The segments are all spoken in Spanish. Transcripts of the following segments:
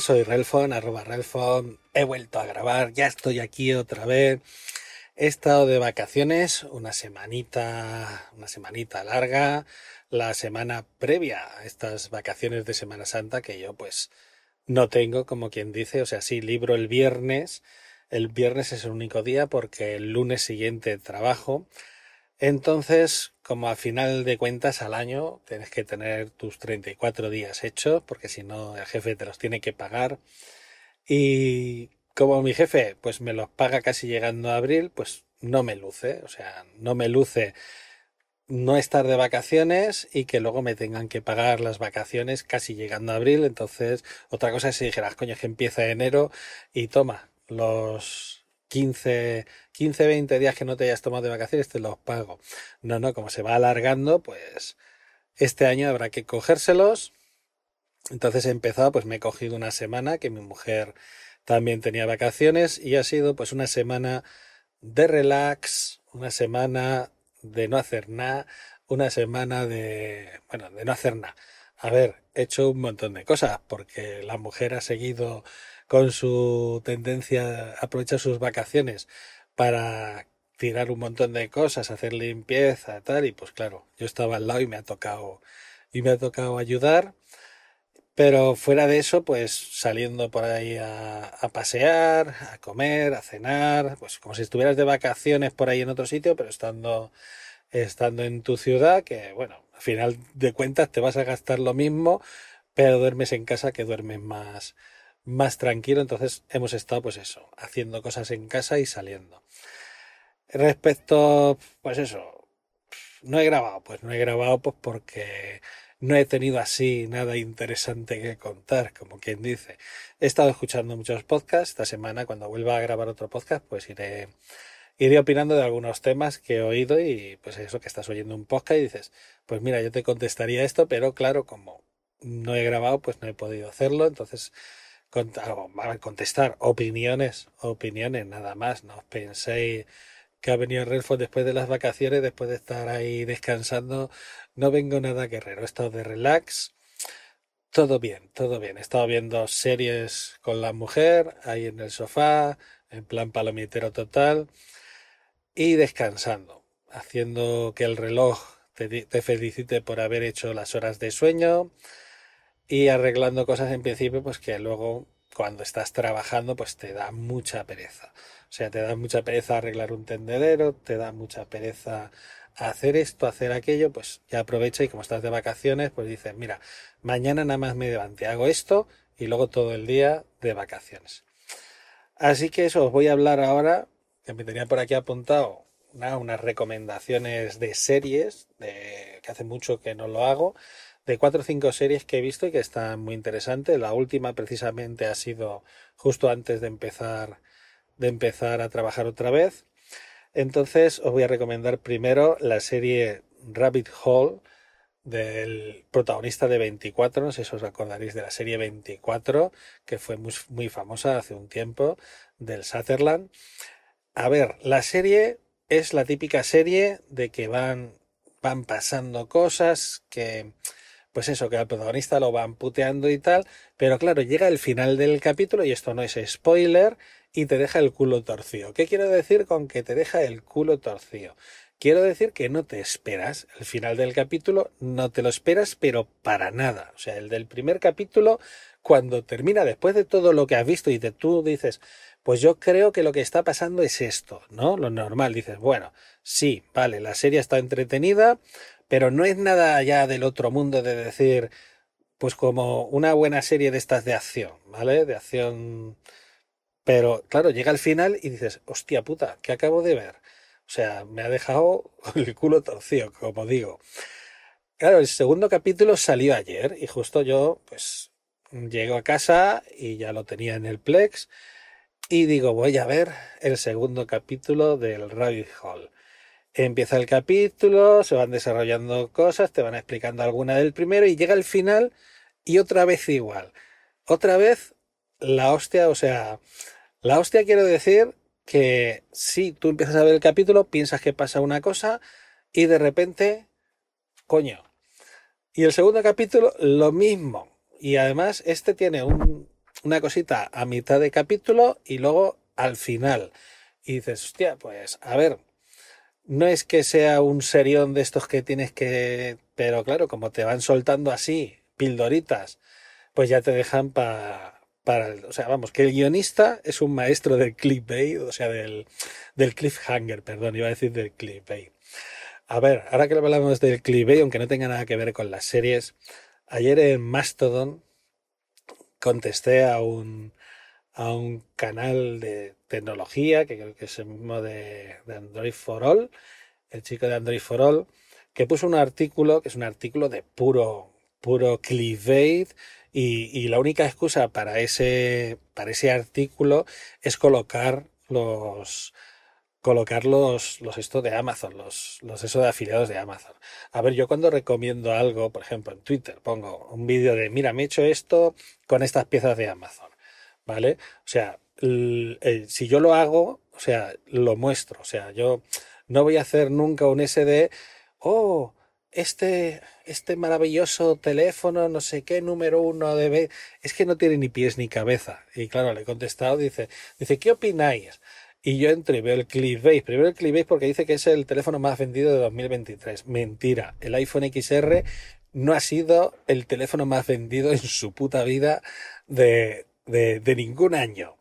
Soy Relfon, arroba Relfon. He vuelto a grabar, ya estoy aquí otra vez. He estado de vacaciones una semanita, una semanita larga, la semana previa a estas vacaciones de Semana Santa que yo pues no tengo, como quien dice, o sea, sí, libro el viernes. El viernes es el único día porque el lunes siguiente trabajo. Entonces, como al final de cuentas al año tienes que tener tus 34 días hechos, porque si no el jefe te los tiene que pagar. Y como mi jefe pues me los paga casi llegando a abril, pues no me luce, o sea, no me luce no estar de vacaciones y que luego me tengan que pagar las vacaciones casi llegando a abril. Entonces, otra cosa es si dijeras, coño, es que empieza enero y toma los 15, 15, 20 días que no te hayas tomado de vacaciones, te los pago. No, no, como se va alargando, pues este año habrá que cogérselos. Entonces he empezado, pues me he cogido una semana que mi mujer también tenía vacaciones y ha sido pues una semana de relax, una semana de no hacer nada, una semana de, bueno, de no hacer nada. A ver, he hecho un montón de cosas porque la mujer ha seguido con su tendencia a aprovechar sus vacaciones para tirar un montón de cosas, hacer limpieza, tal, y pues claro, yo estaba al lado y me ha tocado, y me ha tocado ayudar. Pero fuera de eso, pues saliendo por ahí a, a, pasear, a comer, a cenar, pues como si estuvieras de vacaciones por ahí en otro sitio, pero estando, estando en tu ciudad, que bueno, al final de cuentas te vas a gastar lo mismo, pero duermes en casa que duermes más, más tranquilo. Entonces hemos estado, pues eso, haciendo cosas en casa y saliendo. Respecto, pues eso, no he grabado, pues no he grabado pues porque no he tenido así nada interesante que contar, como quien dice. He estado escuchando muchos podcasts. Esta semana, cuando vuelva a grabar otro podcast, pues iré, iré opinando de algunos temas que he oído y pues eso que estás oyendo un podcast y dices, pues mira, yo te contestaría esto, pero claro, como no he grabado, pues no he podido hacerlo. Entonces, contestar opiniones, opiniones, nada más. No penséis que ha venido Redford después de las vacaciones, después de estar ahí descansando. No vengo nada guerrero, he estado de relax. Todo bien, todo bien. He estado viendo series con la mujer, ahí en el sofá, en plan palomitero total, y descansando, haciendo que el reloj te felicite por haber hecho las horas de sueño y arreglando cosas en principio, pues que luego cuando estás trabajando, pues te da mucha pereza. O sea, te da mucha pereza arreglar un tendedero, te da mucha pereza hacer esto, hacer aquello, pues ya aprovecha y como estás de vacaciones, pues dices, mira, mañana nada más me levante, hago esto y luego todo el día de vacaciones. Así que eso, os voy a hablar ahora, que me tenía por aquí apuntado unas recomendaciones de series, de, que hace mucho que no lo hago, de cuatro o cinco series que he visto y que están muy interesantes. La última precisamente ha sido justo antes de empezar de empezar a trabajar otra vez. Entonces os voy a recomendar primero la serie Rabbit Hole del protagonista de 24, no sé si os acordaréis de la serie 24, que fue muy, muy famosa hace un tiempo, del Sutherland. A ver, la serie es la típica serie de que van, van pasando cosas, que pues eso, que al protagonista lo van puteando y tal, pero claro, llega el final del capítulo y esto no es spoiler, y te deja el culo torcido. ¿Qué quiero decir con que te deja el culo torcido? Quiero decir que no te esperas. El final del capítulo no te lo esperas, pero para nada. O sea, el del primer capítulo, cuando termina, después de todo lo que has visto y te, tú dices, pues yo creo que lo que está pasando es esto, ¿no? Lo normal. Dices, bueno, sí, vale, la serie está entretenida, pero no es nada ya del otro mundo de decir, pues como una buena serie de estas de acción, ¿vale? De acción Pero claro, llega al final y dices, hostia puta, ¿qué acabo de ver? O sea, me ha dejado el culo torcido, como digo. Claro, el segundo capítulo salió ayer y justo yo, pues, llego a casa y ya lo tenía en el Plex y digo, voy a ver el segundo capítulo del Rabbit Hall. Empieza el capítulo, se van desarrollando cosas, te van explicando alguna del primero y llega el final y otra vez igual. Otra vez la hostia, o sea, la hostia quiero decir que si tú empiezas a ver el capítulo, piensas que pasa una cosa y de repente, coño. Y el segundo capítulo, lo mismo. Y además, este tiene una cosita a mitad de capítulo y luego al final. Y dices, hostia, pues a ver, no es que sea un serión de estos que tienes que... Pero claro, como te van soltando así, pildoritas, pues ya te dejan para o sea, vamos, que el guionista es un maestro del clickbait, o sea, del, del cliffhanger, perdón, iba a decir del clickbait. A ver, ahora que hablamos del clickbait, aunque no tenga nada que ver con las series, ayer en Mastodon contesté a un, a un canal de tecnología, que creo que es el mismo de, Android for All, el chico de Android for All, que puso un artículo, que es un artículo de puro, puro clickbait, y, la única excusa para ese, para ese artículo es colocar los, colocar los, los esto de Amazon, los, los eso de afiliados de Amazon. A ver, yo cuando recomiendo algo, por ejemplo, en Twitter, pongo un vídeo de, mira, me he hecho esto con estas piezas de Amazon, ¿vale? O sea, si yo lo hago, o sea, lo muestro, o sea, yo no voy a hacer nunca un SD, oh, este, este maravilloso teléfono, no sé qué, número uno de... Es que no tiene ni pies ni cabeza. Y claro, le he contestado, dice, dice, ¿qué opináis? Y yo entro y veo el clickbait. Primero el clickbait porque dice que es el teléfono más vendido de 2023. Mentira. El iPhone XR no ha sido el teléfono más vendido en su puta vida de, de, ningún año.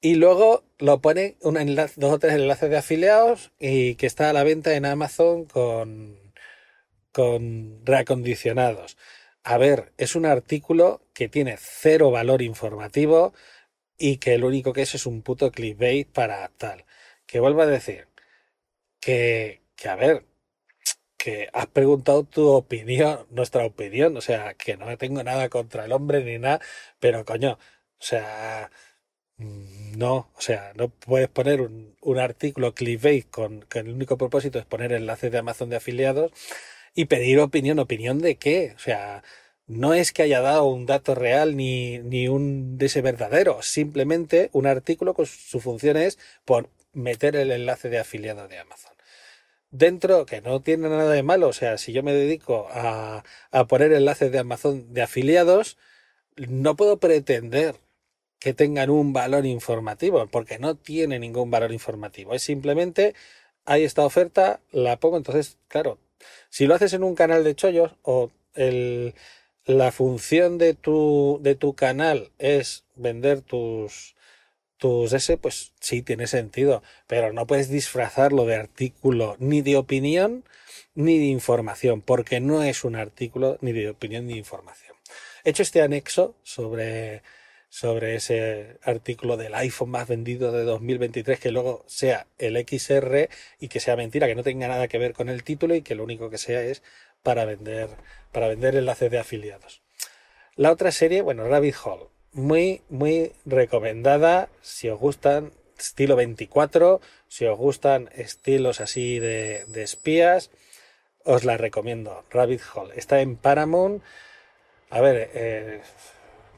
Y luego lo pone un enlace, dos o tres enlaces de afiliados y que está a la venta en Amazon con con reacondicionados. A ver, es un artículo que tiene cero valor informativo y que lo único que es es un puto clickbait para tal. Que vuelvo a decir que, que a ver, que has preguntado tu opinión, nuestra opinión, o sea, que no tengo nada contra el hombre ni nada, pero coño, sea, mm, no, o sea, no puedes poner un, un artículo clickbait con que el único propósito es poner enlaces de Amazon de afiliados y pedir opinión. ¿Opinión de qué? O sea, no es que haya dado un dato real ni, ni un de ese verdadero, simplemente un artículo con su función es por meter el enlace de afiliado de Amazon. Dentro, que no tiene nada de malo, o sea, si yo me dedico a, a poner enlaces de Amazon de afiliados, no puedo pretender que tengan un valor informativo, porque no tiene ningún valor informativo. Es simplemente, hay esta oferta, la pongo, entonces, claro, si lo haces en un canal de chollos o el, la función de tu, de tu canal es vender tus, tus ese, pues sí tiene sentido, pero no puedes disfrazarlo de artículo ni de opinión ni de información, porque no es un artículo ni de opinión ni de información. He hecho este anexo sobre sobre ese artículo del iPhone más vendido de 2023 que luego sea el XR y que sea mentira, que no tenga nada que ver con el título y que lo único que sea es para vender para vender enlaces de afiliados. La otra serie, bueno, Rabbit Hole, muy muy recomendada si os gustan estilo 24, si os gustan estilos así de, de espías, os la recomiendo. Rabbit Hole está en Paramount. A ver, eh,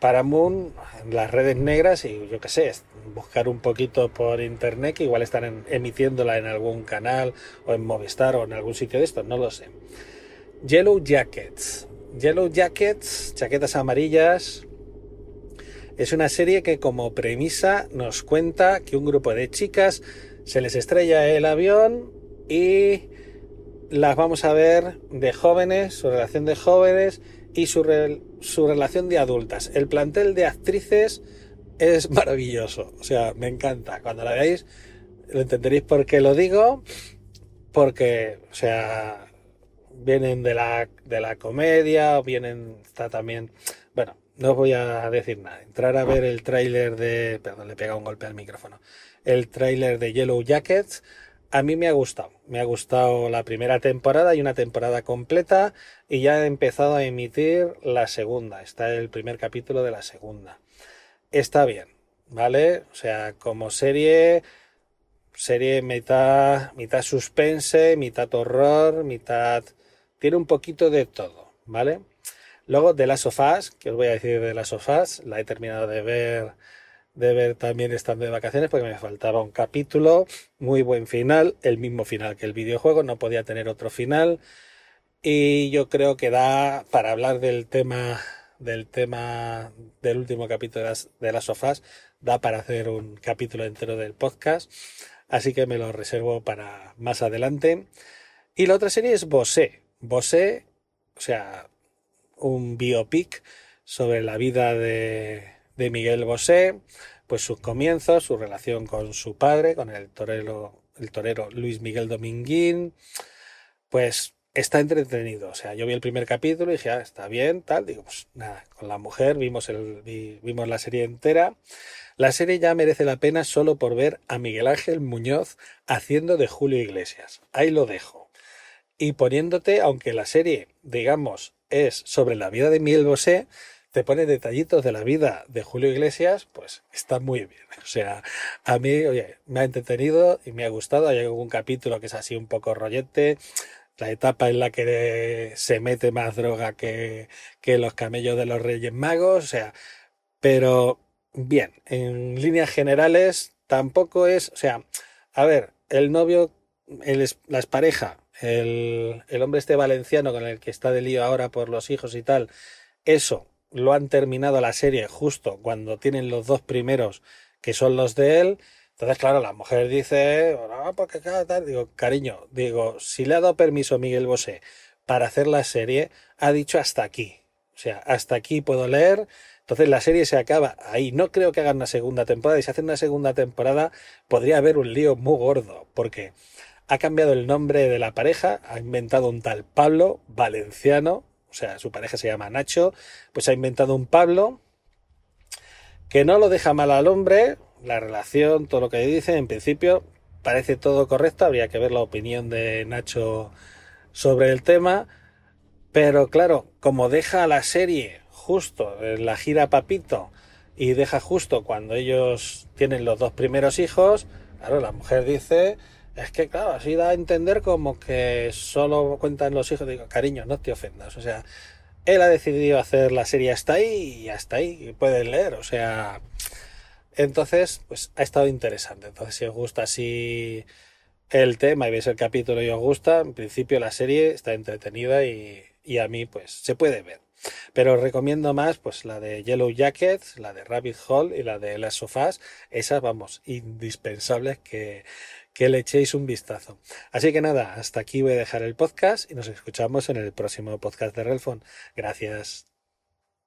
Paramount, las redes negras y yo qué sé, buscar un poquito por internet que igual están emitiéndola en algún canal o en Movistar o en algún sitio de estos, no lo sé. Yellow Jackets. Yellow Jackets, chaquetas amarillas. Es una serie que como premisa nos cuenta que un grupo de chicas se les estrella el avión y las vamos a ver de jóvenes, su relación de jóvenes y su, su relación de adultas. El plantel de actrices es maravilloso. O sea, me encanta. Cuando la veáis, lo entenderéis por qué lo digo. Porque, o sea, vienen de la, de la comedia, vienen, está también, bueno, no os voy a decir nada. Entrar a ver el tráiler de... Perdón, le pega un golpe al micrófono. El tráiler de Yellow Jackets. A mí me ha gustado. Me ha gustado la primera temporada y una temporada completa y ya he empezado a emitir la segunda. Está el primer capítulo de la segunda. Está bien, ¿vale? O sea, como serie, serie mitad, mitad suspense, mitad horror, mitad... Tiene un poquito de todo, ¿vale? Luego de las sofás, que os voy a decir de las sofás, la he terminado de ver de ver también estando de vacaciones porque me faltaba un capítulo, muy buen final, el mismo final que el videojuego, no podía tener otro final y yo creo que da para hablar del tema del tema del último capítulo de las, de las sofás, da para hacer un capítulo entero del podcast, así que me lo reservo para más adelante. Y la otra serie es Bosé. Bosé, o sea, un biopic sobre la vida de, de Miguel Bosé, pues sus comienzos, su relación con su padre, con el torero, el torero Luis Miguel Dominguín, pues está entretenido. O sea, yo vi el primer capítulo y dije, ah, está bien, tal. Digo, pues nada, con la mujer vimos, el, vimos la serie entera. La serie ya merece la pena solo por ver a Miguel Ángel Muñoz haciendo de Julio Iglesias. Ahí lo dejo. Y poniéndote, aunque la serie, digamos, es sobre la vida de Miguel Bosé, te pone detallitos de la vida de Julio Iglesias, pues está muy bien. O sea, a mí, oye, me ha entretenido y me ha gustado. Hay algún capítulo que es así un poco rollete. La etapa en la que se mete más droga que, que los camellos de los Reyes Magos. O sea, pero bien, en líneas generales tampoco es, o sea, a ver, el novio, el, la pareja, el, el hombre este valenciano con el que está de lío ahora por los hijos y tal, eso lo han terminado la serie justo cuando tienen los dos primeros que son los de él. Entonces, claro, la mujer dice, tal, digo, cariño, digo, si le ha dado permiso Miguel Bosé para hacer la serie, ha dicho hasta aquí. O sea, hasta aquí puedo leer. Entonces la serie se acaba ahí. No creo que hagan una segunda temporada. Y si hacen una segunda temporada, podría haber un lío muy gordo. Porque ha cambiado el nombre de la pareja, ha inventado un tal Pablo Valenciano, o sea, su pareja se llama Nacho, pues ha inventado un Pablo que no lo deja mal al hombre, la relación, todo lo que dice, en principio parece todo correcto, habría que ver la opinión de Nacho sobre el tema, pero claro, como deja la serie justo en la gira Papito y deja justo cuando ellos tienen los dos primeros hijos, claro, la mujer dice, es que, claro, así da a entender como que solo cuentan los hijos. Digo, cariño, no te ofendas. O sea, él ha decidido hacer la serie hasta ahí y hasta ahí. puedes leer, o sea. Entonces, pues ha estado interesante. Entonces, si os gusta así el tema y veis el capítulo y os gusta, en principio la serie está entretenida y, y a mí, pues, se puede ver. Pero os recomiendo más pues la de Yellow Jackets, la de Rabbit Hole y la de Las Sofás. Esas, vamos, indispensables que, que le echéis un vistazo. Así que nada, hasta aquí voy a dejar el podcast y nos escuchamos en el próximo podcast de Relfon. Gracias.